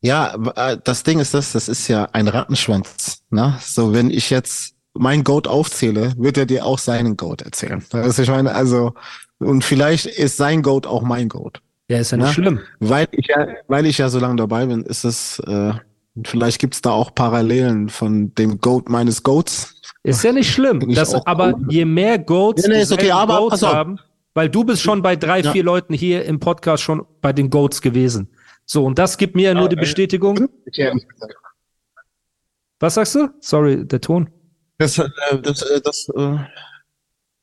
Ja, äh, das Ding ist das, das ist ja ein Rattenschwanz. Ne? So, wenn ich jetzt mein Goat aufzähle, wird er dir auch seinen Goat erzählen. Also ich meine, also, und vielleicht ist sein Goat auch mein Goat. Ja, ist ja nicht Ne? schlimm. Weil ich ja, weil ich ja so lange dabei bin, ist es, äh, vielleicht gibt's da auch Parallelen von dem Goat meines Goats. Ist ja nicht schlimm. Das, aber gut. je mehr Goats, Nee, nee, ist okay, aber Goats haben, weil du bist schon bei drei, Ja. vier Leuten hier im Podcast schon bei den Goats gewesen. So, und das gibt mir ja nur die Bestätigung. Was sagst du? Sorry, der Ton. Das, äh, das, äh, das, äh,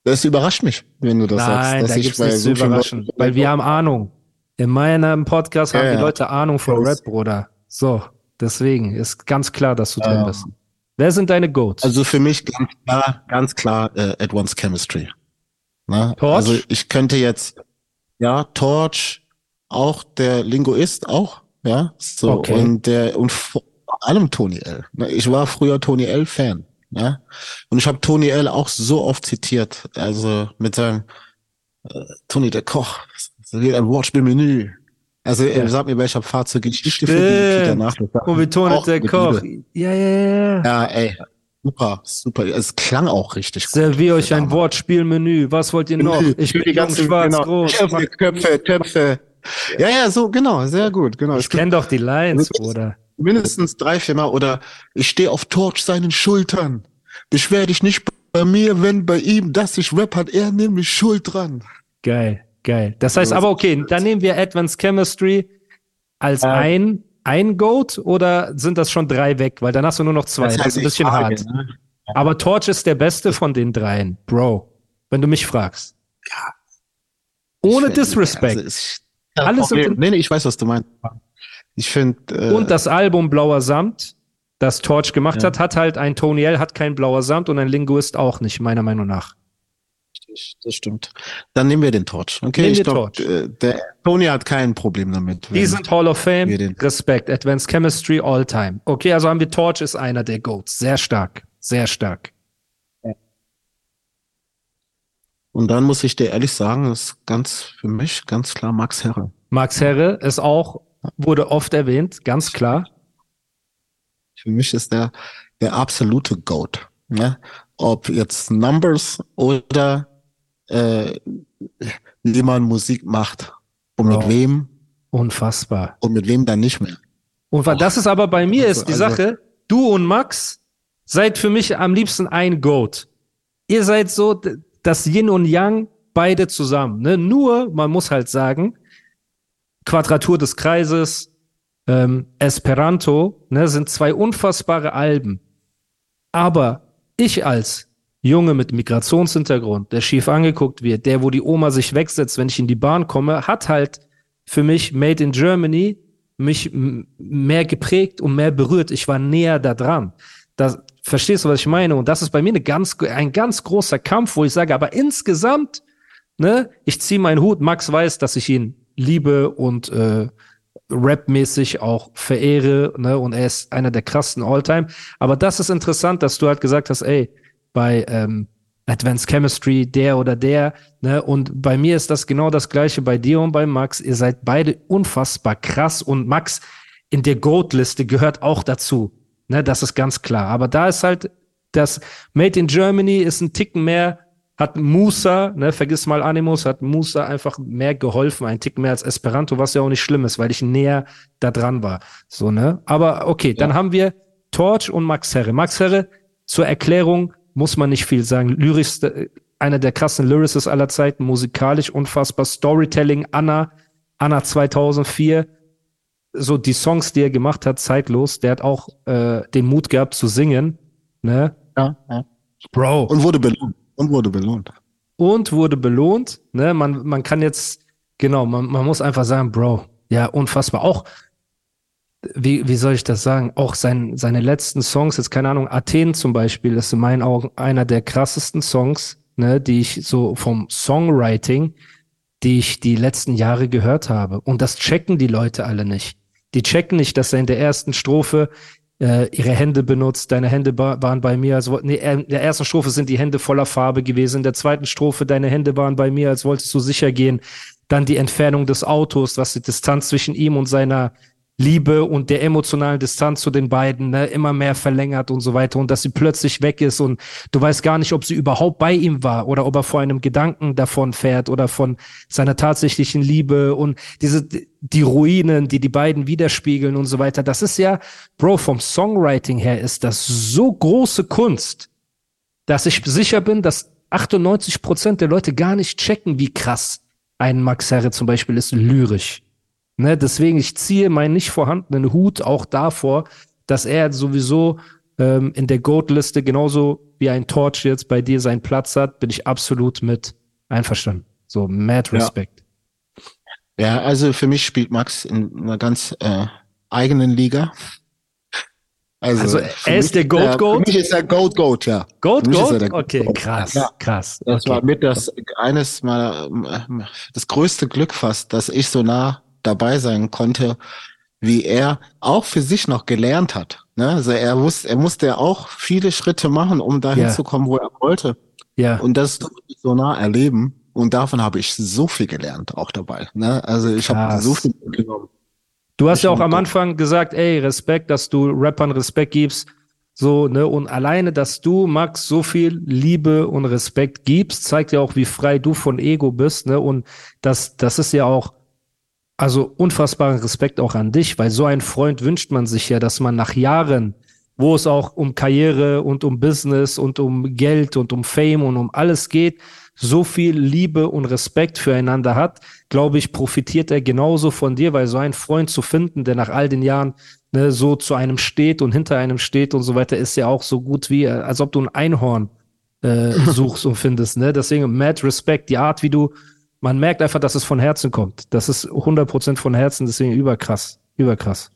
das überrascht mich, wenn du das sagst. Nein, da bei nichts zu überraschen, weil wir haben Ahnung. In meinem Podcast Ja, haben die. Leute Ahnung von. Rap, Bruder. So, deswegen ist ganz klar, dass du drin Ja. bist. Wer sind deine Goats? Also für mich ganz klar, ganz klar äh, Advanced Chemistry. Ne? Torch? Also ich könnte jetzt, ja, Torch, auch der Linguist auch, ja, so Okay. und der und vor allem Tony L. Ne? Ich war früher Tony L Fan, ja, und ich habe Tony L auch so oft zitiert, also mit seinem äh, Tony der Koch, so geht ein Wortspielmenü. Also Ja. er sagt mir, welcher Fahrzeuge Geschichte für die Peter Stimmt. nach. Und wie Tony der Koch. Ja, ja, ja. Ja, ey, super, super. Es klang auch richtig. Servier euch ein Damals. Wortspielmenü. Was wollt ihr noch? Ich bin ganzen, schwarz, genau, groß. Köpfe, Köpfe, Töpfe. Ja, ja, so, genau, sehr gut, genau. Ich kenne doch die Lines, Bruder. mindestens drei, vier Mal oder ich stehe auf Torch seinen Schultern. Beschwer dich nicht bei mir, wenn bei ihm, dass ich Rap hat, er nämlich Schuld dran. Geil, geil. Das heißt Also, aber, okay, dann nehmen wir Advanced Chemistry als Äh, ein, ein Goat oder sind das schon drei weg? Weil dann hast du nur noch zwei. Das, ist ein bisschen hart. ne? Aber Torch ist der beste von den dreien, Bro. Wenn du mich fragst. Ohne Disrespect. Alles okay. Nee, nee, ich weiß, was du meinst. Ich finde, äh, Und das Album Blauer Samt, das Torch gemacht Ja. hat, hat halt ein Tony L, hat kein Blauer Samt und ein Linguist auch nicht, meiner Meinung nach. das stimmt. Dann nehmen wir den Torch. Okay, Nehmen ich glaube, Torch. äh, der Tony hat kein Problem damit. Die sind Hall of Fame, Respekt, Advanced Chemistry, All Time. Okay, also haben wir Torch ist einer der Goats. Sehr stark, sehr stark. Und dann muss ich dir ehrlich sagen, ist ganz für mich ganz klar Max Herre. Max Herre ist auch, wurde oft erwähnt, ganz klar. Für mich ist der der absolute Goat. Ne? Ob jetzt Numbers oder äh, wie man Musik macht und Wow. mit wem Unfassbar. und mit wem dann nicht mehr. Und weil das ist aber bei mir Also- ist die also- Sache, du und Max seid für mich am liebsten ein Goat. Ihr seid so das Yin und Yang, beide zusammen. Ne? Nur, man muss halt sagen, Quadratur des Kreises, ähm, Esperanto, ne, sind zwei unfassbare Alben. Aber ich als Junge mit Migrationshintergrund, der schief angeguckt wird, der, wo die Oma sich wegsetzt, wenn ich in die Bahn komme, hat halt für mich Made in Germany mich mehr geprägt und mehr berührt. Ich war näher da dran. Das, verstehst du, was ich meine? Und das ist bei mir eine ganz, ein ganz großer Kampf, wo ich sage, aber insgesamt, ne, ich ziehe meinen Hut. Max weiß, dass ich ihn liebe und äh, rapmäßig auch verehre, ne, und er ist einer der krassesten Alltime. Aber das ist interessant, dass du halt gesagt hast, ey, bei ähm, Advanced Chemistry, der oder der, ne, und bei mir ist das genau das gleiche bei dir und bei Max. Ihr seid beide unfassbar krass und Max in der Goat-Liste gehört auch dazu. Ne, das ist ganz klar. Aber da ist halt das Made in Germany ist ein Ticken mehr, hat Musa, ne, vergiss mal Animus, hat Musa einfach mehr geholfen, ein Ticken mehr als Esperanto, was ja auch nicht schlimm ist, weil ich näher da dran war. So, ne? Aber okay, dann haben wir Torch und Max Herre. Max Herre, zur Erklärung muss man nicht viel sagen. Lyrischste, einer der krassen Lyricists aller Zeiten, musikalisch unfassbar, Storytelling, Anna, Anna 2004, so die Songs, die er gemacht hat, zeitlos, der hat auch äh, den Mut gehabt zu singen, ne? Ja, ja. Bro. Und wurde belohnt. Und wurde belohnt. und wurde belohnt. Ne? Man, man kann jetzt, genau, man, man muss einfach sagen, Bro, ja, unfassbar. Auch, wie, wie soll ich das sagen? Auch sein, seine letzten Songs, jetzt keine Ahnung, Athen zum Beispiel, ist in meinen Augen einer der krassesten Songs, ne, die ich so vom Songwriting, die ich die letzten Jahre gehört habe. Und das checken die Leute alle nicht. Die checken nicht, dass er in der ersten Strophe äh, ihre Hände benutzt, deine Hände waren bei mir, also nee, in der ersten Strophe sind die Hände voller Farbe gewesen, in der zweiten Strophe deine Hände waren bei mir, als wolltest du sicher gehen. Dann die Entfernung des Autos, was die Distanz zwischen ihm und seiner Liebe und der emotionalen Distanz zu den beiden ne, immer mehr verlängert und so weiter und dass sie plötzlich weg ist und du weißt gar nicht, ob sie überhaupt bei ihm war oder ob er vor einem Gedanken davon fährt oder von seiner tatsächlichen Liebe und diese die Ruinen, die die beiden widerspiegeln und so weiter. Das ist ja, Bro, vom Songwriting her ist das so große Kunst, dass ich sicher bin, dass 98 Prozent der Leute gar nicht checken, wie krass ein Max Herre zum Beispiel ist lyrisch. Ne, deswegen, ich ziehe meinen nicht vorhandenen Hut auch davor, dass er sowieso ähm, in der Goat-Liste genauso wie ein Torch jetzt bei dir seinen Platz hat, bin ich absolut mit einverstanden. So, mad respect. Ja, ja also für mich spielt Max in einer ganz äh, eigenen Liga. Also, also er ist der Goat Goat? Für mich ist er Goat Goat, ja. Goat Goat? Okay, Goat. krass, ja. krass. Das okay. war mit das eines meiner, das größte Glück fast, dass ich so nah dabei sein konnte, wie er auch für sich noch gelernt hat. Ne? Also er wusste, er musste auch viele Schritte machen, um dahin ja. zu kommen, wo er wollte. Ja. Und das so nah erleben. Und davon habe ich so viel gelernt, auch dabei. Ne? Also ich habe so viel genommen. Du hast ich ja auch am Anfang gesagt, ey, Respekt, dass du Rappern Respekt gibst. So, ne, und alleine, dass du, Max, so viel Liebe und Respekt gibst, zeigt ja auch, wie frei du von Ego bist, ne, und das, das ist ja auch also unfassbaren Respekt auch an dich, weil so ein Freund wünscht man sich ja, dass man nach Jahren, wo es auch um Karriere und um Business und um Geld und um Fame und um alles geht, so viel Liebe und Respekt füreinander hat, glaube ich, profitiert er genauso von dir, weil so einen Freund zu finden, der nach all den Jahren ne, so zu einem steht und hinter einem steht und so weiter, ist ja auch so gut wie, als ob du ein Einhorn äh, suchst und findest. Ne? Deswegen, mad Respekt, die Art, wie du man merkt einfach, dass es von Herzen kommt. Das ist 100% von Herzen, deswegen überkrass, überkrass.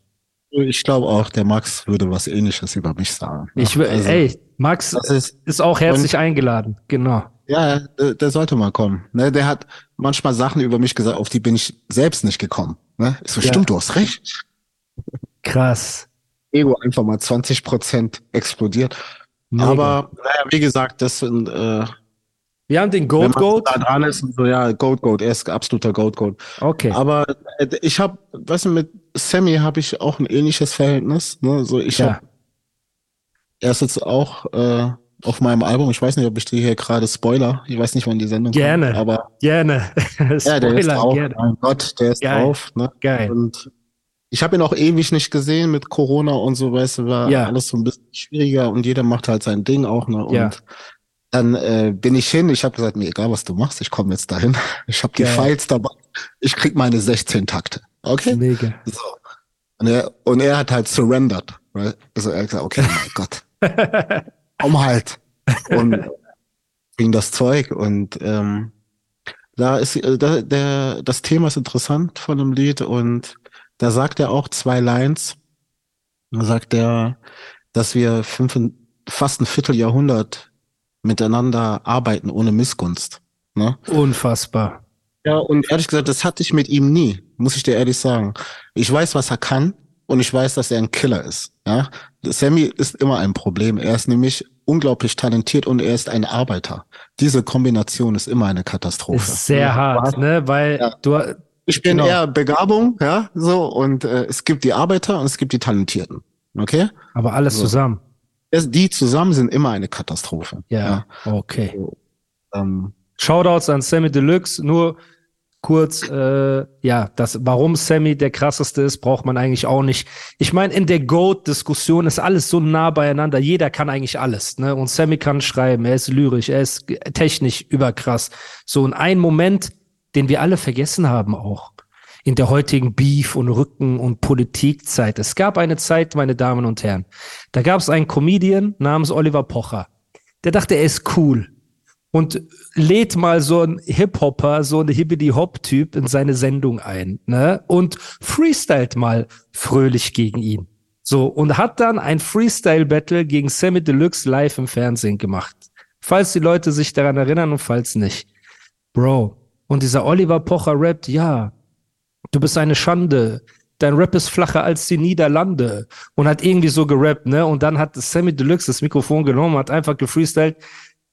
Ich glaube auch, der Max würde was ähnliches über mich sagen. Ich will, also, ey, Max ist, ist, auch herzlich eingeladen, genau. Ja, der, der, sollte mal kommen. Ne, der hat manchmal Sachen über mich gesagt, auf die bin ich selbst nicht gekommen. Ne? So, ja. stimmt, du hast recht. Krass. Ego einfach mal 20% explodiert. Mega. Aber naja, wie gesagt, das sind äh, wir haben den Goat Goat. Da dran ist so, ja, Goat Goat, er ist absoluter Goat Goat. Okay. Aber äh, ich habe, weißt du, mit Sammy habe ich auch ein ähnliches Verhältnis. Ne? So, ich ja. habe, er ist jetzt auch äh, auf meinem Album. Ich weiß nicht, ob ich dir hier gerade Spoiler. Ich weiß nicht, wann die Sendung gerne, kommt. Aber gerne. ja, der ist drauf. Gerne. Mein Gott, der ist Geil. drauf. Ne? Geil. Und ich habe ihn auch ewig nicht gesehen mit Corona und so, weißt du, war ja. alles so ein bisschen schwieriger und jeder macht halt sein Ding auch. Ne? Und ja. Dann äh, bin ich hin, ich habe gesagt, mir egal, was du machst, ich komme jetzt dahin. Ich habe die Files dabei. Ich krieg meine 16 Takte. Okay? Mega. So. Und er, und er hat halt surrendered. Right? Also er hat gesagt, okay, oh mein Gott. Komm halt. Und ging das Zeug. Und ähm, da ist äh, da, der, das Thema ist interessant von dem Lied und da sagt er auch zwei Lines. Da sagt er, dass wir fünf, fast ein Vierteljahrhundert miteinander arbeiten ohne Missgunst. Ne? Unfassbar. Ja, und ehrlich gesagt, das hatte ich mit ihm nie, muss ich dir ehrlich sagen. Ich weiß, was er kann und ich weiß, dass er ein Killer ist. Ja? Sammy ist immer ein Problem. Er ist nämlich unglaublich talentiert und er ist ein Arbeiter. Diese Kombination ist immer eine Katastrophe. Ist sehr hart, ne? Weil ja. du ich bin genau. eher Begabung, ja, so und äh, es gibt die Arbeiter und es gibt die Talentierten. Okay? Aber alles so. zusammen die zusammen sind immer eine Katastrophe. Ja, ja. okay. So, ähm, Shoutouts an Sammy Deluxe. Nur kurz, äh, ja, das, warum Sammy der krasseste ist, braucht man eigentlich auch nicht. Ich meine, in der Goat-Diskussion ist alles so nah beieinander. Jeder kann eigentlich alles, ne? Und Sammy kann schreiben, er ist lyrisch, er ist technisch überkrass. So in einem Moment, den wir alle vergessen haben auch in der heutigen Beef- und Rücken- und Politikzeit. Es gab eine Zeit, meine Damen und Herren, da gab es einen Comedian namens Oliver Pocher. Der dachte, er ist cool. und lädt mal so einen Hip-Hopper, so einen Hibbidi-Hop-Typ in seine Sendung ein, ne? Und freestylt mal fröhlich gegen ihn. So, und hat dann ein Freestyle-Battle gegen Sammy Deluxe live im Fernsehen gemacht. Falls die Leute sich daran erinnern und falls nicht. Bro. Und dieser Oliver Pocher rappt, ja, du bist eine Schande. Dein Rap ist flacher als die Niederlande. Und hat irgendwie so gerappt, ne? Und dann hat Sammy Deluxe das Mikrofon genommen, hat einfach gefreestylt.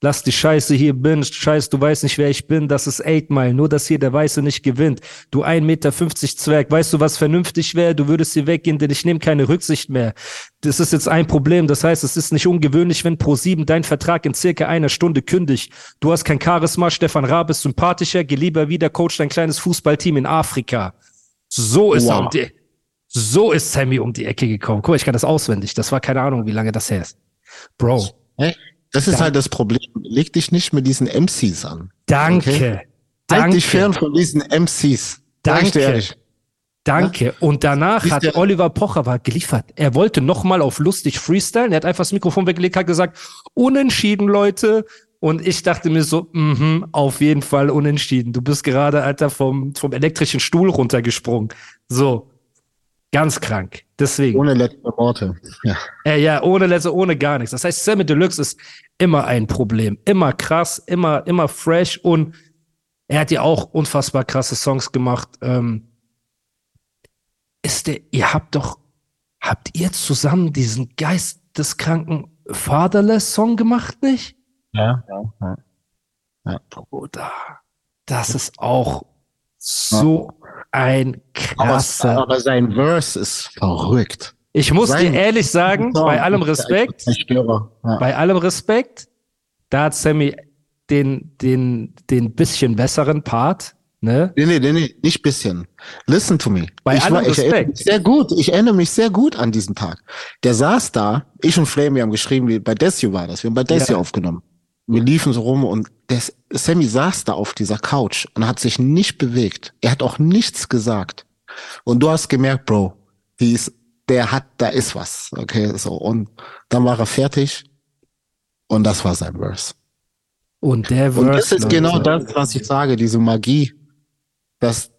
Lass die Scheiße hier bin. Scheiß, du weißt nicht, wer ich bin. Das ist Eight Mile. Nur, dass hier der Weiße nicht gewinnt. Du 1,50 Meter Zwerg. Weißt du, was vernünftig wäre? Du würdest hier weggehen, denn ich nehme keine Rücksicht mehr. Das ist jetzt ein Problem. Das heißt, es ist nicht ungewöhnlich, wenn Pro7 dein Vertrag in circa einer Stunde kündigt. Du hast kein Charisma. Stefan Raab ist sympathischer. Geh lieber wieder Coach dein kleines Fußballteam in Afrika. So ist wow. er um die, so ist Sammy um die Ecke gekommen. Guck mal, ich kann das auswendig. Das war keine Ahnung, wie lange das her ist. Bro. Hä? Das ist Danke. halt das Problem. Leg dich nicht mit diesen MCs an. Danke. Okay? Danke. Halt dich fern von diesen MCs. Danke. Danke. Und danach hat Oliver Pocher war geliefert. Er wollte nochmal auf lustig freestylen. Er hat einfach das Mikrofon weggelegt, hat gesagt, unentschieden, Leute. Und ich dachte mir so, mh, auf jeden Fall unentschieden. Du bist gerade, Alter, vom, vom elektrischen Stuhl runtergesprungen. So. Ganz krank. Deswegen. Ohne letzte Worte. Ja. Äh, ja, ohne letzte, ohne gar nichts. Das heißt, Sammy Deluxe ist immer ein Problem. Immer krass, immer, immer fresh und er hat ja auch unfassbar krasse Songs gemacht. Ähm, ist der, ihr habt doch, habt ihr zusammen diesen geisteskranken Fatherless-Song gemacht, nicht? Ja, ja, ja. Bruder, das ist auch so ein krasser. Aber, aber, sein Verse ist verrückt. Ich muss sein dir ehrlich sagen, bei allem Respekt, ja. bei allem Respekt, da hat Sammy den, den, den bisschen besseren Part. Ne? Nee, nee, nee, nee, nicht bisschen. Listen to me. Bei ich allem war, ich Respekt. sehr gut. Ich erinnere mich sehr gut an diesen Tag. Der saß da, ich und Flame, wir haben geschrieben, wie bei Desio war das. Wir haben bei Desio ja. aufgenommen. Wir liefen so rum und der Sammy saß da auf dieser Couch und hat sich nicht bewegt. Er hat auch nichts gesagt. Und du hast gemerkt, Bro, die ist, der hat, da ist was. Okay, so. Und dann war er fertig und das war sein Verse. Und der Verse. Und das ist genau das, was ich sage, diese Magie, dass,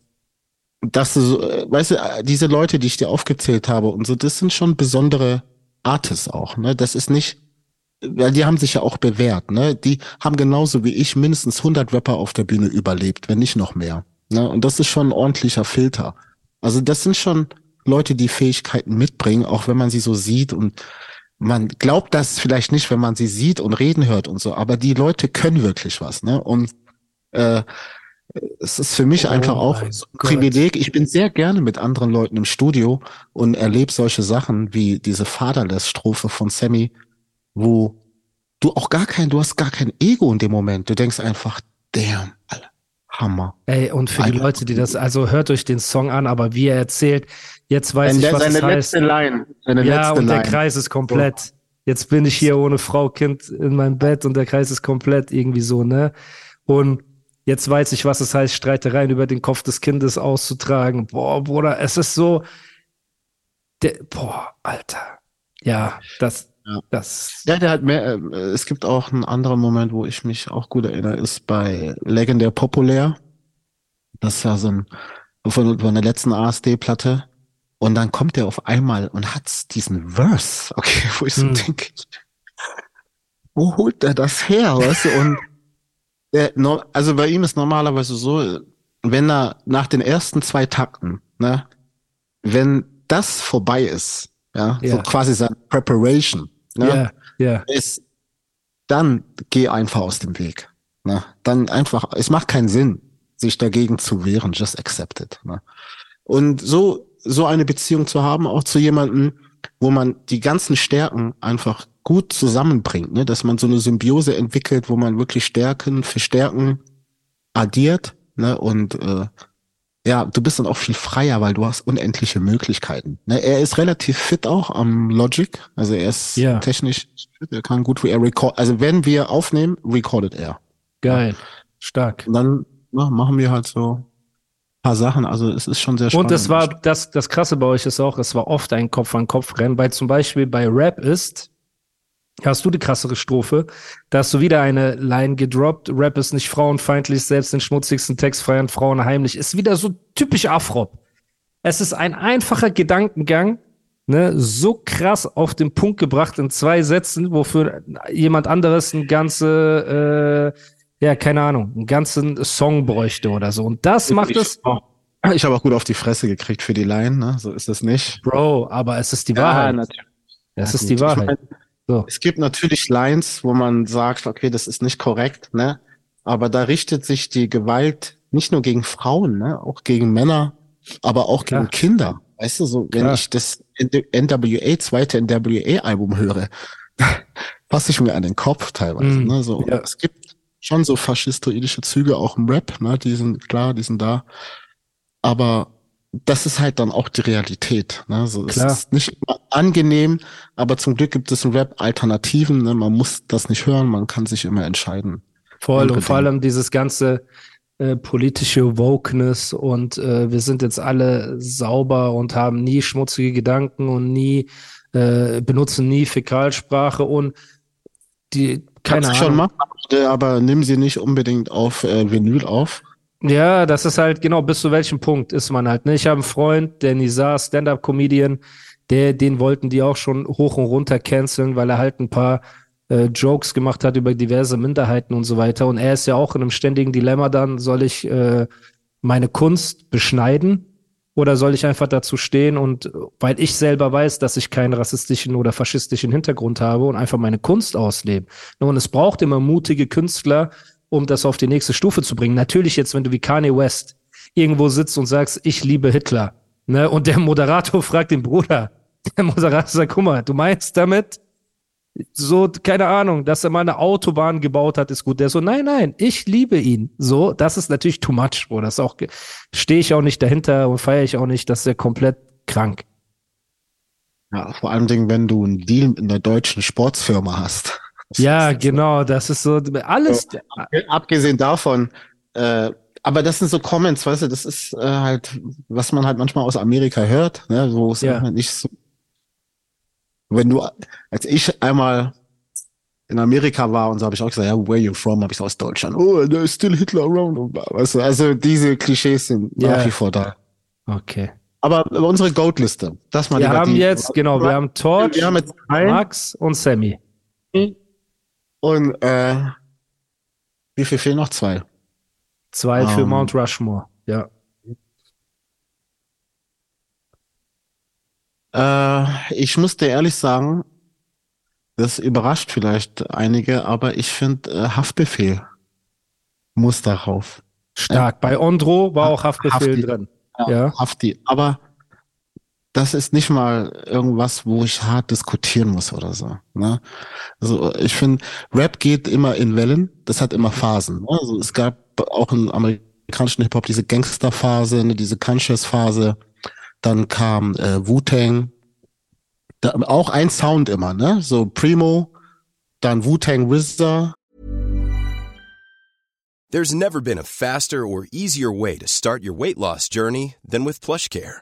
dass du weißt du, diese Leute, die ich dir aufgezählt habe und so, das sind schon besondere Artists auch, ne? Das ist nicht, weil die haben sich ja auch bewährt, ne? Die haben genauso wie ich mindestens 100 Rapper auf der Bühne überlebt, wenn nicht noch mehr. Ne? Und das ist schon ein ordentlicher Filter. Also das sind schon Leute, die Fähigkeiten mitbringen, auch wenn man sie so sieht und man glaubt das vielleicht nicht, wenn man sie sieht und reden hört und so, aber die Leute können wirklich was, ne? Und äh, es ist für mich oh einfach auch ein Privileg. Ich bin sehr gerne mit anderen Leuten im Studio und erlebe solche Sachen wie diese Fatherless-Strophe von Sammy, wo du auch gar kein, du hast gar kein Ego in dem Moment. Du denkst einfach, damn, Alter, Hammer. Ey, und für Alter. die Leute, die das, also hört euch den Song an, aber wie er erzählt, jetzt weiß seine, ich, was seine es letzte heißt. Line. Seine ja, letzte und der Line. Kreis ist komplett. Jetzt bin ich hier ohne Frau, Kind in meinem Bett und der Kreis ist komplett irgendwie so, ne? Und jetzt weiß ich, was es heißt, Streitereien über den Kopf des Kindes auszutragen. Boah, Bruder, es ist so, der, boah, Alter. Ja, das, Ja. das, Ja, der hat mehr, äh, es gibt auch einen anderen Moment, wo ich mich auch gut erinnere, ist bei Legendär Populär. Das ist ja so ein, von, von der letzten ASD-Platte. Und dann kommt er auf einmal und hat diesen Verse, okay, wo ich so Hm. denke, wo holt er das her, weißt du? Und der, also bei ihm ist normalerweise so, wenn er nach den ersten zwei Takten, ne, wenn das vorbei ist, ja, so Ja. quasi seine Preparation, ne, ja, ja. ist, dann geh einfach aus dem Weg. Ne? Dann einfach, es macht keinen Sinn, sich dagegen zu wehren, just accept it. Ne? Und so, so eine Beziehung zu haben, auch zu jemandem, wo man die ganzen Stärken einfach gut zusammenbringt, ne? dass man so eine Symbiose entwickelt, wo man wirklich Stärken für Stärken addiert, ne? Und äh, ja, du bist dann auch viel freier, weil du hast unendliche Möglichkeiten. Ne? Er ist relativ fit auch am Logic, also er ist Ja. technisch fit, er kann gut, er record, also wenn wir aufnehmen, recordet er. Geil. Stark. Und dann ja, machen wir halt so ein paar Sachen, also es ist schon sehr spannend. Und es war, das, das Krasse bei euch ist auch, es war oft ein Kopf-an-Kopf-Rennen, weil zum Beispiel bei Rap ist, hast du die krassere Strophe. Da hast du wieder eine Line gedroppt. Rap ist nicht frauenfeindlich, selbst den schmutzigsten Text feiern Frauen heimlich. Ist wieder so typisch Afrop. Es ist ein einfacher Gedankengang, ne, so krass auf den Punkt gebracht in zwei Sätzen, wofür jemand anderes ein ganze, äh, ja, keine Ahnung, einen ganzen Song bräuchte oder so. Und das macht ich, es. Ich habe auch gut auf die Fresse gekriegt für die Line, ne? So ist es nicht. Bro, aber es ist die Wahrheit. natürlich. es Ja, ist gut. die Ich Wahrheit. mein, So. Es gibt natürlich Lines, wo man sagt, okay, das ist nicht korrekt, ne? Aber da richtet sich die Gewalt nicht nur gegen Frauen, ne? Auch gegen Männer, aber auch Klar. gegen Kinder. Weißt du, so, wenn Klar. ich das NWA, zweite NWA-Album höre, fasse ich mir an den Kopf teilweise, Mm, ne? So, ja. es gibt schon so faschistoidische Züge auch im Rap, ne? Die sind klar, die sind da. Aber das ist halt dann auch die Realität. Ne? So, es ist nicht angenehm, aber zum Glück gibt es im Rap Alternativen. Ne? Man muss das nicht hören, man kann sich immer entscheiden. Voll und vor allem dieses ganze äh, politische Wokeness und äh, wir sind jetzt alle sauber und haben nie schmutzige Gedanken und nie äh, benutzen nie Fäkalsprache und die keine Kannst du schon Ahnung. machen, aber nimm sie nicht unbedingt auf äh, Vinyl auf. Ja, das ist halt genau, bis zu welchem Punkt ist man halt. Ne? Ich habe einen Freund, der Nizar, Stand-up-Comedian, der, den wollten die auch schon hoch und runter canceln, weil er halt ein paar äh, Jokes gemacht hat über diverse Minderheiten und so weiter. Und er ist ja auch in einem ständigen Dilemma dann, soll ich äh, meine Kunst beschneiden oder soll ich einfach dazu stehen und äh, weil ich selber weiß, dass ich keinen rassistischen oder faschistischen Hintergrund habe und einfach meine Kunst ausleben. Und es braucht immer mutige Künstler, um das auf die nächste Stufe zu bringen. Natürlich jetzt, wenn du wie Kanye West irgendwo sitzt und sagst, ich liebe Hitler, ne, und der Moderator fragt den Bruder, der Moderator sagt, guck mal, du meinst damit, so, keine Ahnung, dass er mal eine Autobahn gebaut hat, ist gut. Der so, nein, nein, ich liebe ihn. So, das ist natürlich too much, Bro. Das auch, stehe ich auch nicht dahinter und feiere ich auch nicht, dass er komplett krank. Ja, vor allem, Dingen, wenn du einen Deal in der deutschen Sportsfirma hast. Ja, genau, das ist so, alles, Abgesehen davon, äh, aber das sind so Comments, weißt du, das ist äh, halt, was man halt manchmal aus Amerika hört, ne, wo es Ja. halt nicht so. Wenn du, als ich einmal in Amerika war und so habe ich auch gesagt, ja, where you from? Habe ich so aus Deutschland. Oh, there's still Hitler around. Weißt du, also diese Klischees sind Ja. nach wie vor da. okay. Aber unsere Goat-Liste, das mal Wir haben die- jetzt, genau, wir haben Torch, wir haben jetzt Max und Sammy. Und äh, wie viel fehlen noch? Zwei. Zwei für Ähm. Mount Rushmore. Ja. Äh, ich muss dir ehrlich sagen, das überrascht vielleicht einige, aber ich finde äh, Haftbefehl muss darauf. Stark. Bei Ondro war auch Haftbefehl Hafti. drin. Ja. Hafti. Aber das ist nicht mal irgendwas, wo ich hart diskutieren muss oder so. Ne? Also ich finde, Rap geht immer in Wellen. Das hat immer Phasen. Ne? Also es gab auch im amerikanischen Hip-Hop diese Gangster-Phase, ne? diese Conscious-Phase. Dann kam äh, Wu-Tang. Da, auch ein Sound immer, ne? So Primo, dann Wu-Tang RZA. There's never been a faster or easier way to start your weight loss journey than with PlushCare.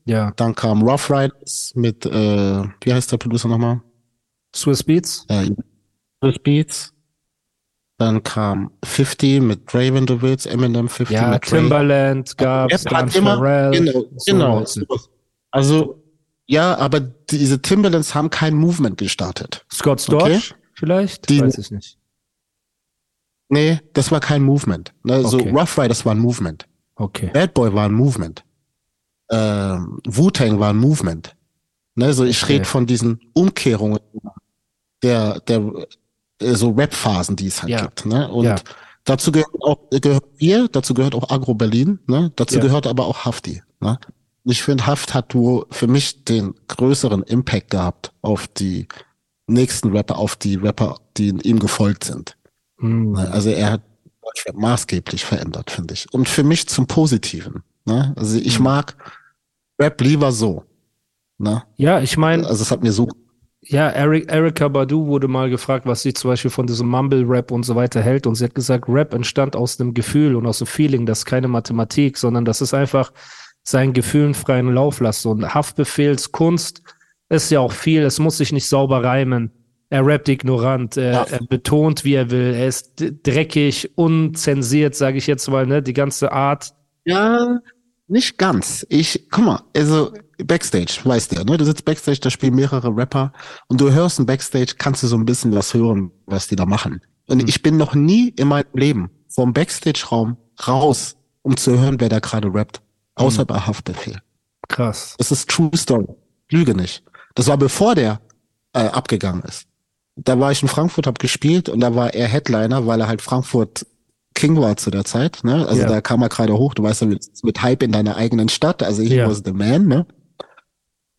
Ja. Dann kam Rough Riders mit, äh, wie heißt der Producer nochmal? Swiss Beats. Äh, Swiss Beats. Dann kam 50 mit du willst. Eminem 50 Ja, mit. Timberland gab's, Rap dann immer, Pharrell. genau, so genau. Also, Ja, aber diese Timberlands haben kein Movement gestartet. Scott Storch Okay. vielleicht? Die- Weiß ich nicht. Nee, das war kein Movement. Ne? So Okay. Rough Riders war ein Movement. Okay. Bad Boy war ein Movement. Ähm, Wu-Tang war ein Movement. Ne? So ich Okay. rede von diesen Umkehrungen der, der äh, so Rap-Phasen, die es halt Ja. gibt. Ne? Und Ja. dazu gehört auch gehört wir, dazu gehört auch Agro Berlin, ne? Dazu Ja. gehört aber auch Hafti. Ne? Ich finde, Haft hat wo für mich den größeren Impact gehabt auf die nächsten Rapper, auf die Rapper, die ihm gefolgt sind. Hm. Ne? Also er hat maßgeblich verändert, finde ich. Und für mich zum Positiven. Ne? Also ich Mhm. mag Rap lieber so. Ne? Ja, ich meine, Also es hat mir so ja, Eric, Erika Badu wurde mal gefragt, was sie zum Beispiel von diesem Mumble-Rap und so weiter hält. Und sie hat gesagt, Rap entstand aus dem Gefühl und aus dem Feeling. Das ist keine Mathematik, sondern das ist einfach seinen Gefühlen freien Lauf lassen. Und Haftbefehlskunst ist ja auch viel. Es muss sich nicht sauber reimen. Er rappt ignorant, er, Ja. er betont, wie er will. Er ist dreckig, unzensiert, sage ich jetzt mal, ne? Die ganze Art. Ja, nicht ganz. Ich, guck mal, also Backstage, weißt du ja, ne? Du sitzt Backstage, da spielen mehrere Rapper und du hörst ein Backstage, kannst du so ein bisschen was hören, was die da machen. Und Hm. ich bin noch nie in meinem Leben vom Backstage-Raum raus, um zu hören, wer da gerade rappt. Außer Hm. bei Haftbefehl. Krass. Das ist True Story. Lüge nicht. Das war bevor der äh, abgegangen ist. Da war ich in Frankfurt, hab gespielt und da war er Headliner, weil er halt Frankfurt King war zu der Zeit. Ne? Also Ja. da kam er gerade hoch. Du weißt ja, mit, mit Hype in deiner eigenen Stadt. Also he Ja. was the man. Ne?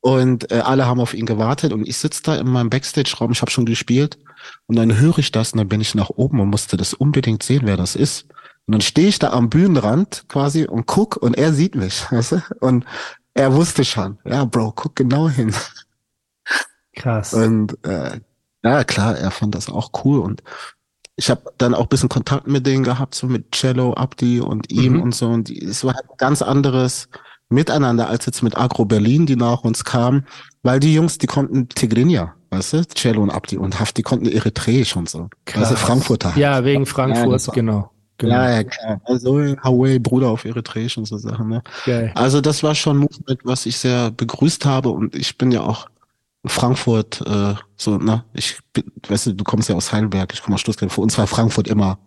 Und äh, alle haben auf ihn gewartet und ich sitze da in meinem Backstage-Raum. Ich habe schon gespielt und dann höre ich das und dann bin ich nach oben und musste das unbedingt sehen, wer das ist. Und dann stehe ich da am Bühnenrand quasi und guck und er sieht mich, weißt du? Und er wusste schon, ja, Bro, guck genau hin. Krass. Und äh, ja, klar, er fand das auch cool. Und ich habe dann auch ein bisschen Kontakt mit denen gehabt, so mit Cello, Abdi und ihm Mhm. und so. Und die, es war halt ein ganz anderes Miteinander als jetzt mit Agro Berlin, die nach uns kamen, weil die Jungs, die konnten Tigrinya, weißt du, Cello und Abdi und Haft, die konnten Eritreisch und so. Weißt du, Frankfurter. halt. Ja, wegen Frankfurt, war- genau. genau. Ja, ja, klar. Also Hawaii, Bruder auf Eritreisch und so Sachen, ne? Geil. Also das war schon ein Movement, was ich sehr begrüßt habe und ich bin ja auch Frankfurt äh, so, ne, ich bin, weißt du, du kommst ja aus Heidelberg, ich komme aus Stuttgart, für uns war Frankfurt immer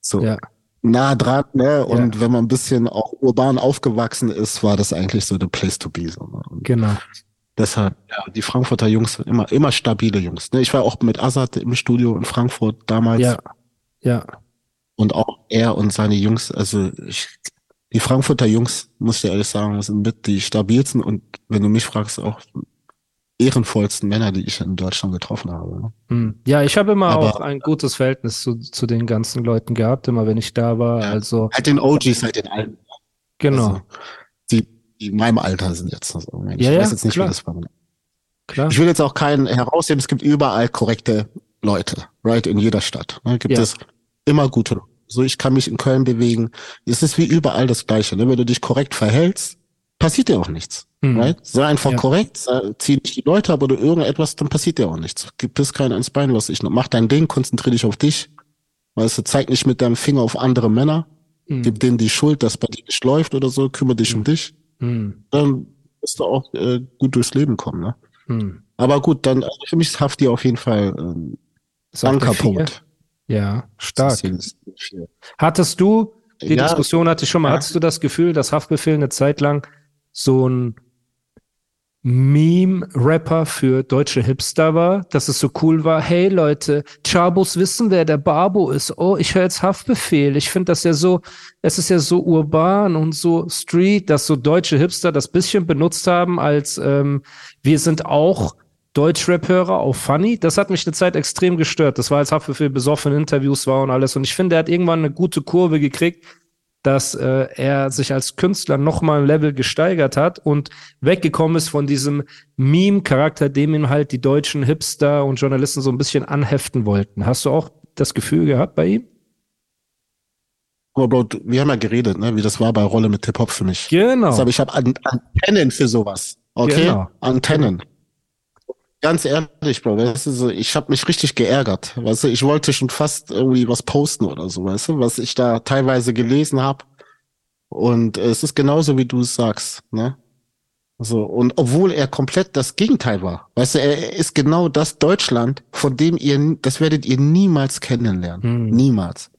so Ja. nah dran, ne, und wenn man ein bisschen auch urban aufgewachsen ist, war das eigentlich so the place to be, so, ne? Genau. deshalb, ja, die Frankfurter Jungs sind immer, immer stabile Jungs, ne, ich war auch mit Azad im Studio in Frankfurt damals Ja. Ja. und auch er und seine Jungs, also ich, die Frankfurter Jungs, muss ich ehrlich sagen, sind mit die stabilsten und wenn du mich fragst, auch ehrenvollsten Männer, die ich in Deutschland getroffen habe. ne? Hm. Ja, ich habe immer Aber- auch ein gutes Verhältnis zu, zu den ganzen Leuten gehabt, immer wenn ich da war. Ja. Also, Halt den OGs, halt den alten. genau. Also, die, die in meinem Alter sind jetzt. Also, ich Ja, weiß jetzt nicht, klar. wie das war. Klar. Ich will jetzt auch keinen herausheben, es gibt überall korrekte Leute, right, in jeder Stadt. Ne, gibt Ja. es immer gute. So, ich kann mich in Köln bewegen. Es ist wie überall das Gleiche. Ne? Wenn du dich korrekt verhältst, passiert dir auch nichts. Hm. Right? Sei einfach Ja. korrekt, zieh nicht die Leute ab oder irgendetwas, dann passiert dir auch nichts. Gib es keinen ans Bein, was ich noch. Mach dein Ding, konzentrier dich auf dich. Weißt du, zeig nicht mit deinem Finger auf andere Männer. Hm. Gib denen die Schuld, dass bei dir nicht läuft oder so. Kümmere dich um dich. Hm. Dann wirst du auch äh, gut durchs Leben kommen. Ne? Hm. Aber gut, dann also für mich ist Hafti auf jeden Fall ähm, Ankerpunkt. Ja, stark. Hattest du, die Ja. Diskussion hatte ich schon mal, Ja. hattest du das Gefühl, dass Haftbefehl eine Zeit lang so ein Meme-Rapper für deutsche Hipster war, dass es so cool war, hey Leute, Chabos wissen, wer der Barbo ist. Oh, ich höre jetzt Haftbefehl. Ich finde das ja so, es ist ja so urban und so street, dass so deutsche Hipster das bisschen benutzt haben als ähm, wir sind auch Deutschrap-Hörer auf Funny. Das hat mich eine Zeit extrem gestört. Das war, als Haftbefehl besoffen in Interviews war und alles. Und ich finde, er hat irgendwann eine gute Kurve gekriegt, dass äh, er sich als Künstler noch mal ein Level gesteigert hat und weggekommen ist von diesem Meme-Charakter, dem ihm halt die deutschen Hipster und Journalisten so ein bisschen anheften wollten. Hast du auch das Gefühl gehabt bei ihm? Aber Bro, wir haben ja geredet, ne, wie das war bei Rolle mit Hip-Hop für mich. Genau. Aber ich habe An Antennen für sowas. Okay? Genau. Antennen. Ganz ehrlich, Bro, weißt du, so, ich habe mich richtig geärgert. Weißt du, ich wollte schon fast irgendwie was posten oder so, weißt du, was ich da teilweise gelesen habe. Und es ist genauso, wie du es sagst, ne? So, und obwohl er komplett das Gegenteil war. Weißt du, er ist genau das Deutschland, von dem ihr, das werdet ihr niemals kennenlernen. Hm. Niemals.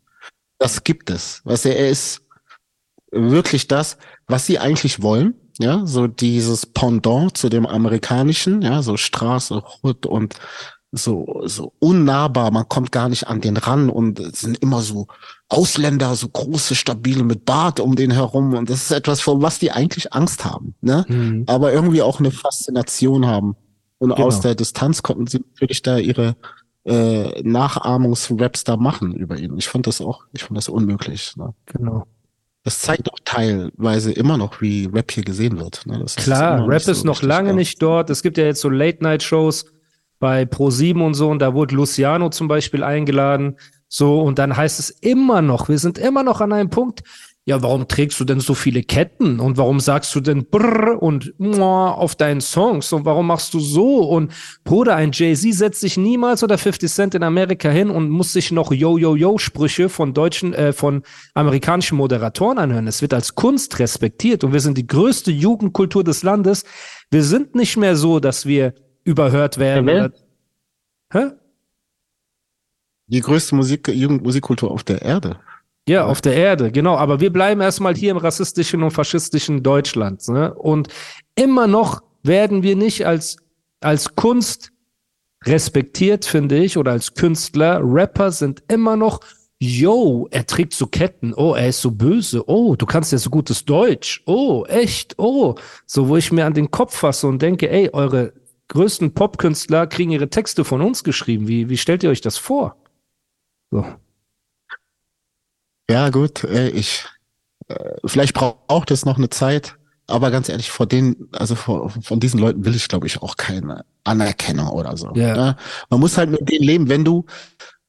Das gibt es. Weißt du, er ist wirklich das, was sie eigentlich wollen. Ja, so dieses Pendant zu dem amerikanischen, ja, so Straße, Hood und so, so unnahbar. Man kommt gar nicht an den ran und es sind immer so Ausländer, so große, stabile mit Bart um den herum. Und das ist etwas, vor was die eigentlich Angst haben, ne? Mhm. Aber irgendwie auch eine Faszination haben. Und Genau. aus der Distanz konnten sie natürlich da ihre äh, Nachahmungs-Raps da machen über ihn. Ich fand das auch, ich fand das unmöglich. Ne? Genau. Das zeigt auch teilweise immer noch, wie Rap hier gesehen wird. Ne? Ist Klar, immer Rap so ist noch lange nicht dort. Es gibt ja jetzt so Late-Night-Shows bei Pro7 und so, und da wurde Luciano zum Beispiel eingeladen. So, und dann heißt es immer noch, wir sind immer noch an einem Punkt, ja, warum trägst du denn so viele Ketten? Und warum sagst du denn brrr und muah auf deinen Songs? Und warum machst du so? Und Bruder, ein Jay-Z setzt sich niemals oder 50 Cent in Amerika hin und muss sich noch Yo-Yo-Yo-Sprüche von deutschen, äh, von amerikanischen Moderatoren anhören. Es wird als Kunst respektiert und wir sind die größte Jugendkultur des Landes. Wir sind nicht mehr so, dass wir überhört werden. Oder, hä? Die größte Musik, Jugendmusikkultur auf der Erde. Ja, auf der Erde, genau. Aber wir bleiben erstmal hier im rassistischen und faschistischen Deutschland. Ne? Und immer noch werden wir nicht als, als Kunst respektiert, finde ich, oder als Künstler. Rapper sind immer noch, yo, er trägt so Ketten. Oh, er ist so böse. Oh, du kannst ja so gutes Deutsch. Oh, echt. Oh. So, wo ich mir an den Kopf fasse und denke, ey, eure größten Popkünstler kriegen ihre Texte von uns geschrieben. Wie, wie stellt ihr euch das vor? So. Ja, gut, ich, äh, vielleicht braucht es noch eine Zeit, aber ganz ehrlich, vor denen, also vor, von diesen Leuten will ich, glaube ich, auch keine Anerkennung oder so. Ja. ne? Man muss halt mit denen leben. Wenn du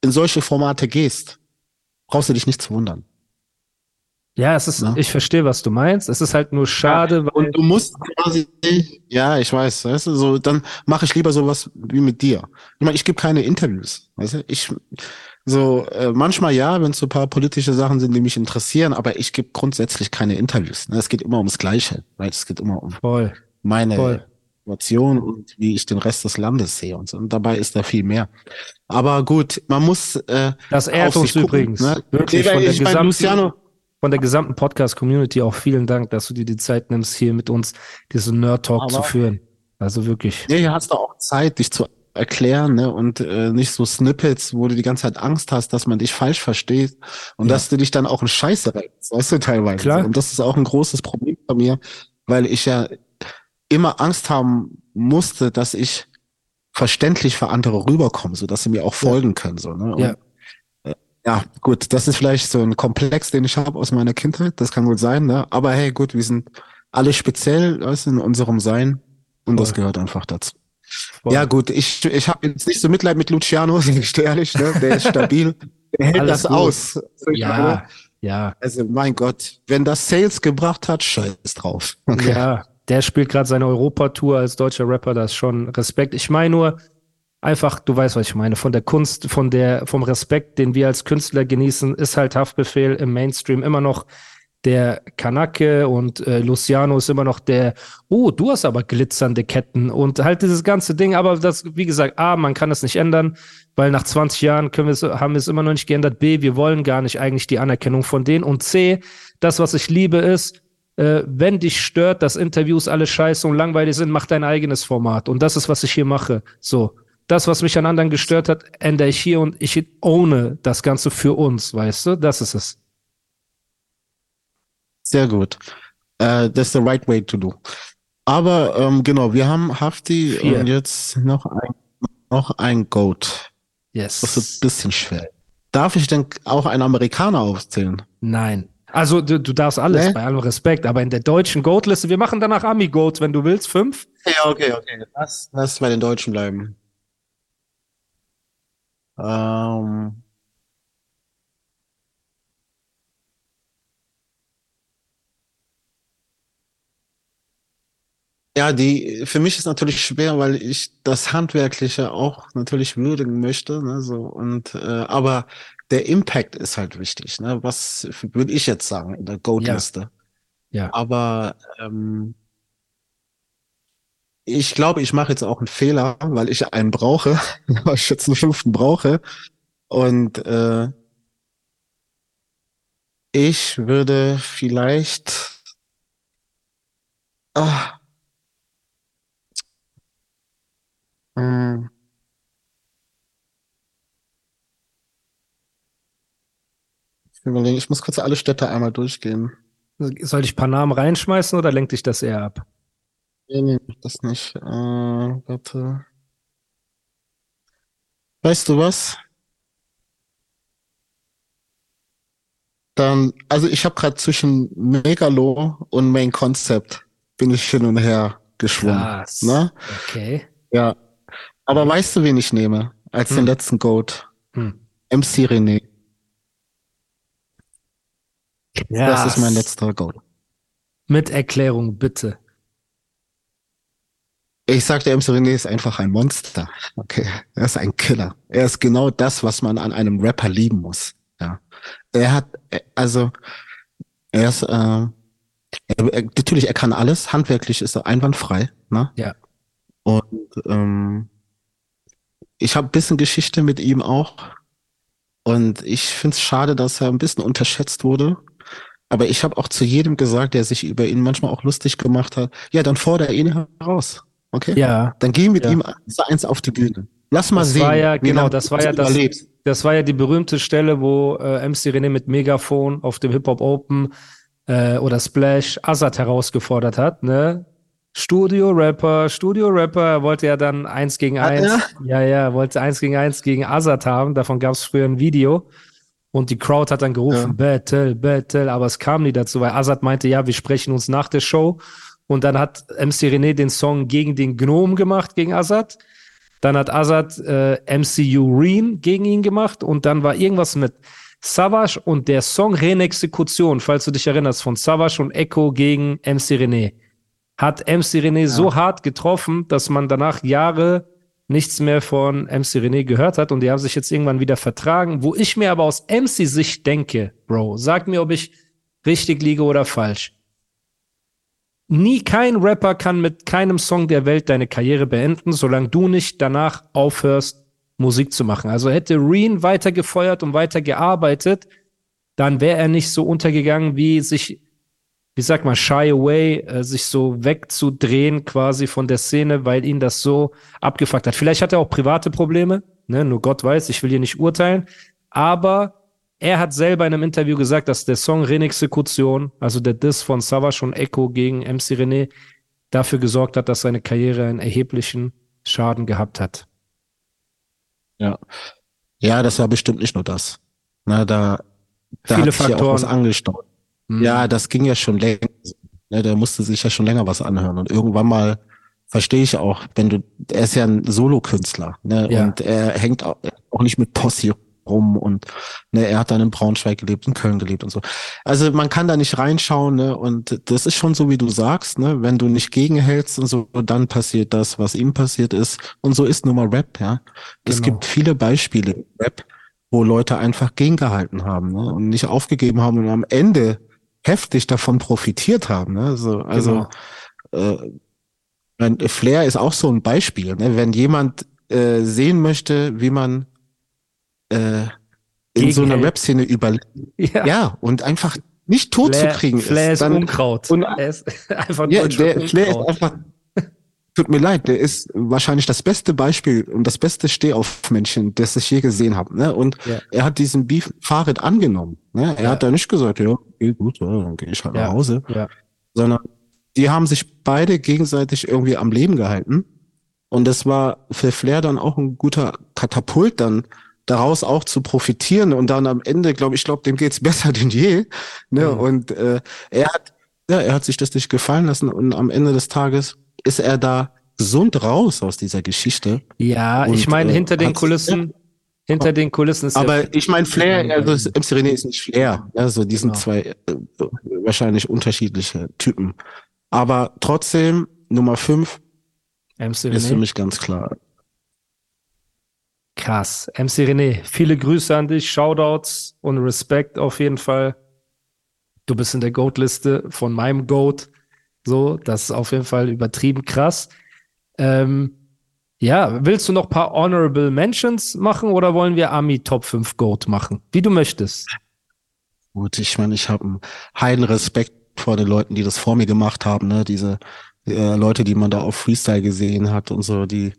in solche Formate gehst, brauchst du dich nicht zu wundern. Ja, es ist, Ja. ich verstehe, was du meinst. Es ist halt nur schade, weil, Und du musst quasi, ja, ich weiß, weißt du, so, dann mache ich lieber sowas wie mit dir. Ich meine, ich gebe keine Interviews, weißt du, ich, so, äh, manchmal ja, wenn es so ein paar politische Sachen sind, die mich interessieren, aber ich gebe grundsätzlich keine Interviews. Ne? Es geht immer ums Gleiche, weil es geht immer um voll. meine Voll. Situation und wie ich den Rest des Landes sehe und so. Und dabei ist da viel mehr. Aber gut, man muss äh, Das ehrt auf uns gucken, übrigens. ne? Wirklich von der gesamten, Luciano, von der gesamten Podcast-Community auch vielen Dank, dass du dir die Zeit nimmst, hier mit uns diesen Nerd-Talk zu führen. Also wirklich. Nee, hier hast du auch Zeit, dich zu erklären, ne? Und äh, nicht so Snippets, wo du die ganze Zeit Angst hast, dass man dich falsch versteht und Ja. dass du dich dann auch in Scheiße reibst, weißt du, teilweise. Klar. Und das ist auch ein großes Problem bei mir, weil ich ja immer Angst haben musste, dass ich verständlich für andere rüberkomme, so dass sie mir auch folgen können, so, ne? Und, Ja. äh, Ja, gut, das ist vielleicht so ein Komplex, den ich habe aus meiner Kindheit, das kann gut sein, ne? Aber hey, gut, wir sind alle speziell, weißt du, in unserem Sein und das gehört einfach dazu. Voll. Ja, gut, ich, ich habe jetzt nicht so Mitleid mit Luciano, sag ich ehrlich, ne? Der ist stabil. Der hält Alles das gut. aus. Ja, ja, Also, mein Gott, wenn das Sales gebracht hat, scheiß drauf. Okay. ja. Der spielt gerade seine Europatour als deutscher Rapper, das ist schon Respekt. Ich meine nur, einfach, du weißt, was ich meine, von der Kunst, von der, vom Respekt, den wir als Künstler genießen, ist halt Haftbefehl im Mainstream immer noch der Kanake und äh, Luciano ist immer noch der, oh, du hast aber glitzernde Ketten und halt dieses ganze Ding, aber das, wie gesagt, A, man kann das nicht ändern, weil nach 20 Jahren können es, haben wir es immer noch nicht geändert. B, wir wollen gar nicht eigentlich die Anerkennung von denen und C, das, was ich liebe, ist, äh, wenn dich stört, dass Interviews alle scheiße und langweilig sind, mach dein eigenes Format. Und das ist, was ich hier mache. So. Das, was mich an anderen gestört hat, ändere ich hier und ich ohne das Ganze für uns, weißt du? Das ist es. Sehr gut. Äh, that's the right way to do. Aber ähm, genau, wir haben Hafti Vier. und jetzt noch ein, noch ein Goat. Yes. Das ist ein bisschen schwer. Darf ich denn auch einen Amerikaner aufzählen? Nein. Also du, du darfst alles, Nee? bei allem Respekt, aber in der deutschen Goat-Liste, wir machen danach Ami-Goats, wenn du willst, fünf. Ja, okay, okay. Lass, lass bei den Deutschen bleiben. Ähm, ja, die, für mich ist natürlich schwer, weil ich das Handwerkliche auch natürlich würdigen möchte, ne, so, und, äh, aber der Impact ist halt wichtig, ne, was würde ich jetzt sagen in der Goat-Liste. Ja. Aber, ähm, ich glaube, ich mache jetzt auch einen Fehler, weil ich einen brauche, weil ich jetzt einen fünften brauche. Und äh, ich würde vielleicht ah, ich überlege, ich muss kurz alle Städte einmal durchgehen. Soll ich ein paar Namen reinschmeißen oder lenkt dich das eher ab? Nee, nee, das nicht. Äh, warte. Weißt du was? Dann, also ich habe gerade zwischen Megalo und Main Concept bin ich hin und her geschwungen. Krass. Ne? Okay. Ja. Aber weißt du, wen ich nehme? Als den Hm. letzten Goat? Hm. MC René. Das ist mein letzter Goat. Mit Erklärung, bitte. Ich sagte, MC René ist einfach ein Monster. Okay. Er ist ein Killer. Er ist genau das, was man an einem Rapper lieben muss. Ja. Er hat, also, er ist, äh, er, er, natürlich, er kann alles. Handwerklich ist er einwandfrei. Ne? Ja. Und ähm, ich habe ein bisschen Geschichte mit ihm auch. Und ich finde es schade, dass er ein bisschen unterschätzt wurde. Aber ich habe auch zu jedem gesagt, der sich über ihn manchmal auch lustig gemacht hat, ja, dann fordere ihn heraus. Okay? Ja, Dann geh mit Ja. ihm eins auf die Bühne. Lass mal Das sehen. war ja- genau, das war ja das- das war ja die berühmte Stelle, wo äh, MC René mit Megafon auf dem Hip-Hop Open äh, oder Splash Azad herausgefordert hat, ne? Studio-Rapper, Studio-Rapper, er wollte ja dann eins gegen eins, ja, ja, er wollte eins gegen eins gegen Azad haben, davon gab es früher ein Video. Und die Crowd hat dann gerufen, Ja. Battle, Battle, aber es kam nie dazu, weil Azad meinte, ja, wir sprechen uns nach der Show. Und dann hat MC René den Song gegen den Gnom gemacht, gegen Azad. Dann hat Azad äh, MCU Reen gegen ihn gemacht. Und dann war irgendwas mit Savage und der Song Renexekution, falls du dich erinnerst, von Savage und Echo gegen MC René. Hat MC René so hart getroffen, dass man danach Jahre nichts mehr von MC René gehört hat und die haben sich jetzt irgendwann wieder vertragen, wo ich mir aber aus MC-Sicht denke, Bro, sag mir, ob ich richtig liege oder falsch. Nie kein Rapper kann mit keinem Song der Welt deine Karriere beenden, solange du nicht danach aufhörst, Musik zu machen. Also hätte Reen weiter gefeuert und weiter gearbeitet, dann wäre er nicht so untergegangen, wie sich, wie sagt man, shy away, äh, sich so wegzudrehen quasi von der Szene, weil ihn das so abgefuckt hat. Vielleicht hat er auch private Probleme, ne? nur Gott weiß, ich will hier nicht urteilen, aber er hat selber in einem Interview gesagt, dass der Song Renexekution, also der Diss von Savage und Echo gegen MC René, dafür gesorgt hat, dass seine Karriere einen erheblichen Schaden gehabt hat. Ja. Ja, das war bestimmt nicht nur das. Na, da, da Viele hat sich ja auch was Faktoren. angestaut. Hm. Ja, das ging ja schon länger. Ne, der musste sich ja schon länger was anhören. Und irgendwann mal verstehe ich auch, wenn du, er ist ja ein Solokünstler, ne? Ja. Und er hängt auch, auch nicht mit Posse rum und ne, er hat dann in Braunschweig gelebt, in Köln gelebt und so. Also man kann da nicht reinschauen, ne? Und das ist schon so, wie du sagst, ne? Wenn du nicht gegenhältst und so, dann passiert das, was ihm passiert ist. Und so ist nun mal Rap, ja. Es Genau. gibt viele Beispiele im Rap, wo Leute einfach gegengehalten haben ne? und nicht aufgegeben haben und am Ende heftig davon profitiert haben. Ne? Also, also äh, mein Flair ist auch so ein Beispiel. Ne? Wenn jemand äh, sehen möchte, wie man äh, in so einer. Rap-Szene überlebt, Ja, ja, und einfach nicht tot zu kriegen Flair ist dann, Unkraut. und- er ist einfach ja, der Flair ist einfach, tut mir leid, der ist wahrscheinlich das beste Beispiel und das beste Stehaufmännchen, das ich je gesehen habe. Ne? Und Ja. er hat diesen Beef Fahrrad angenommen. Ne? Er Ja. hat da nicht gesagt, ja, okay, gut, dann gehe ich halt Ja. nach Hause, sondern die haben sich beide gegenseitig irgendwie am Leben gehalten. Und das war für Flair dann auch ein guter Katapult dann daraus auch zu profitieren und dann am Ende, glaube ich, glaube, dem geht's besser denn je. Ne? Mhm. Und äh, er hat, ja, er hat sich das nicht gefallen lassen und am Ende des Tages ist er da gesund raus aus dieser Geschichte. Ja, ich Und, meine, äh, hinter den hat's- Kulissen, hinter den Kulissen ist Aber ich meine, Flair, also das MC René ist nicht Flair. Also die sind Genau. zwei äh, wahrscheinlich unterschiedliche Typen. Aber trotzdem, Nummer fünf MC ist für René. mich ganz klar. Krass. MC René, viele Grüße an dich, Shoutouts und Respekt auf jeden Fall. Du bist in der Goat-Liste von meinem Goat. So, das ist auf jeden Fall übertrieben krass. Ähm, ja, willst du noch ein paar Honorable Mentions machen oder wollen wir Ami Top 5 Goat machen? Wie du möchtest. Gut, ich meine, ich habe einen heilen Respekt vor den Leuten, die das vor mir gemacht haben, ne? Diese äh, Leute, die man da auf Freestyle gesehen hat und so, die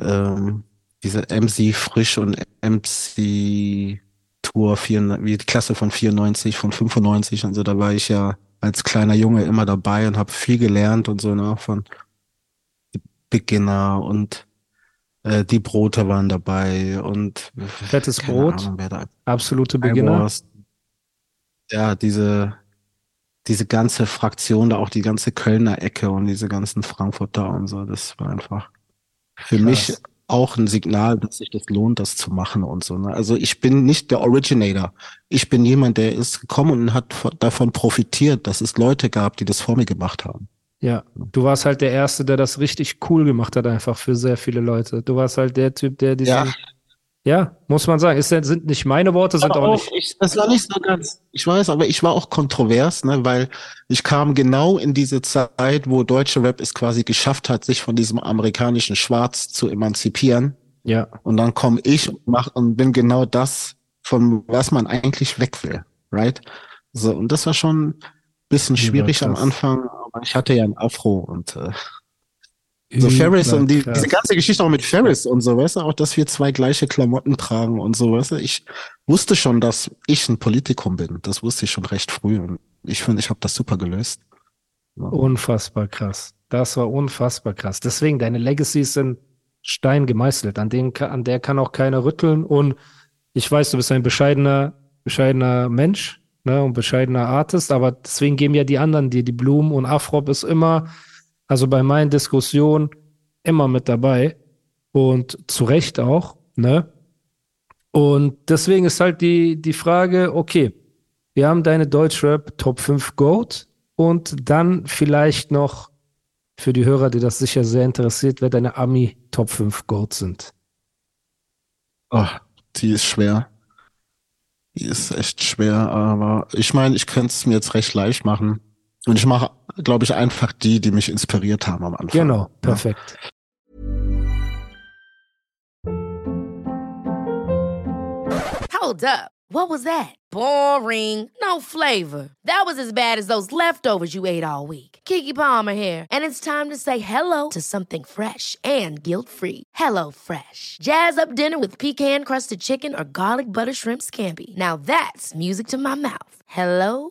ähm, diese MC Frisch und MC Tour, 4, wie die Klasse von 94, von 95 und so, da war ich ja als kleiner Junge immer dabei und habe viel gelernt und so, ne, von Beginner und äh, die Brote waren dabei und Fettes Brot, Ahnung, absolute Beginner. Wurst. Ja, diese, diese ganze Fraktion, da auch die ganze Kölner Ecke und diese ganzen Frankfurter und so, das war einfach für Krass. mich auch ein Signal, dass sich das lohnt, das zu machen und so. Ne? Also ich bin nicht der Originator. Ich bin jemand, der ist gekommen und hat von- davon profitiert, dass es Leute gab, die das vor mir gemacht haben. Ja, du warst halt der Erste, der das richtig cool gemacht hat, einfach für sehr viele Leute. Du warst halt der Typ, der diesen, Ja. Ja, muss man sagen, ist, sind nicht meine Worte, sind Aber auch nicht, ich, das war nicht so ganz, ich weiß, aber ich war auch kontrovers, ne, weil ich kam genau in diese Zeit, wo deutsche Rap es quasi geschafft hat, sich von diesem amerikanischen Schwarz zu emanzipieren. ja, Und dann komme ich und mach und bin genau das, von was man eigentlich weg will, right? So, und das war schon ein bisschen schwierig am Überkrass. Anfang, aber ich hatte ja ein Afro und äh, so Ferris und die, diese ganze Geschichte auch mit Ferris und so, weißt du, auch, dass wir zwei gleiche Klamotten tragen und so, weißt du, ich wusste schon, dass ich ein Politikum bin. Das wusste ich schon recht früh und ich finde, ich habe das super gelöst. Unfassbar krass. Das war unfassbar krass. Deswegen, deine Legacies sind Stein gemeißelt. An, denen, an der kann auch keiner rütteln. Und ich weiß, du bist ein bescheidener, bescheidener Mensch ne, und bescheidener Artist, aber deswegen geben ja die anderen dir die Blumen und Afrop ist immer, also bei meinen Diskussionen, immer mit dabei. Und zu Recht auch, ne? Und deswegen ist halt die, die Frage, okay, wir haben deine Deutschrap Top 5 Goat und dann vielleicht noch für die Hörer, die das sicher sehr interessiert, wer deine Ami Top 5 Goat sind. Oh, die ist schwer. Die ist echt schwer, aber ich meine, ich könnte es mir jetzt recht leicht machen. Und ich mache, glaube ich, einfach die, die mich inspiriert haben am Anfang. Genau, perfekt. Hold up. What was that? Boring. No flavor. That was as bad as those leftovers you ate all week. Kiki Palmer here, and it's time to say hello to something fresh and guilt-free. Hello Fresh. Jazz up dinner with pecan-crusted chicken or garlic butter shrimp scampi. Now that's music to my mouth. Hello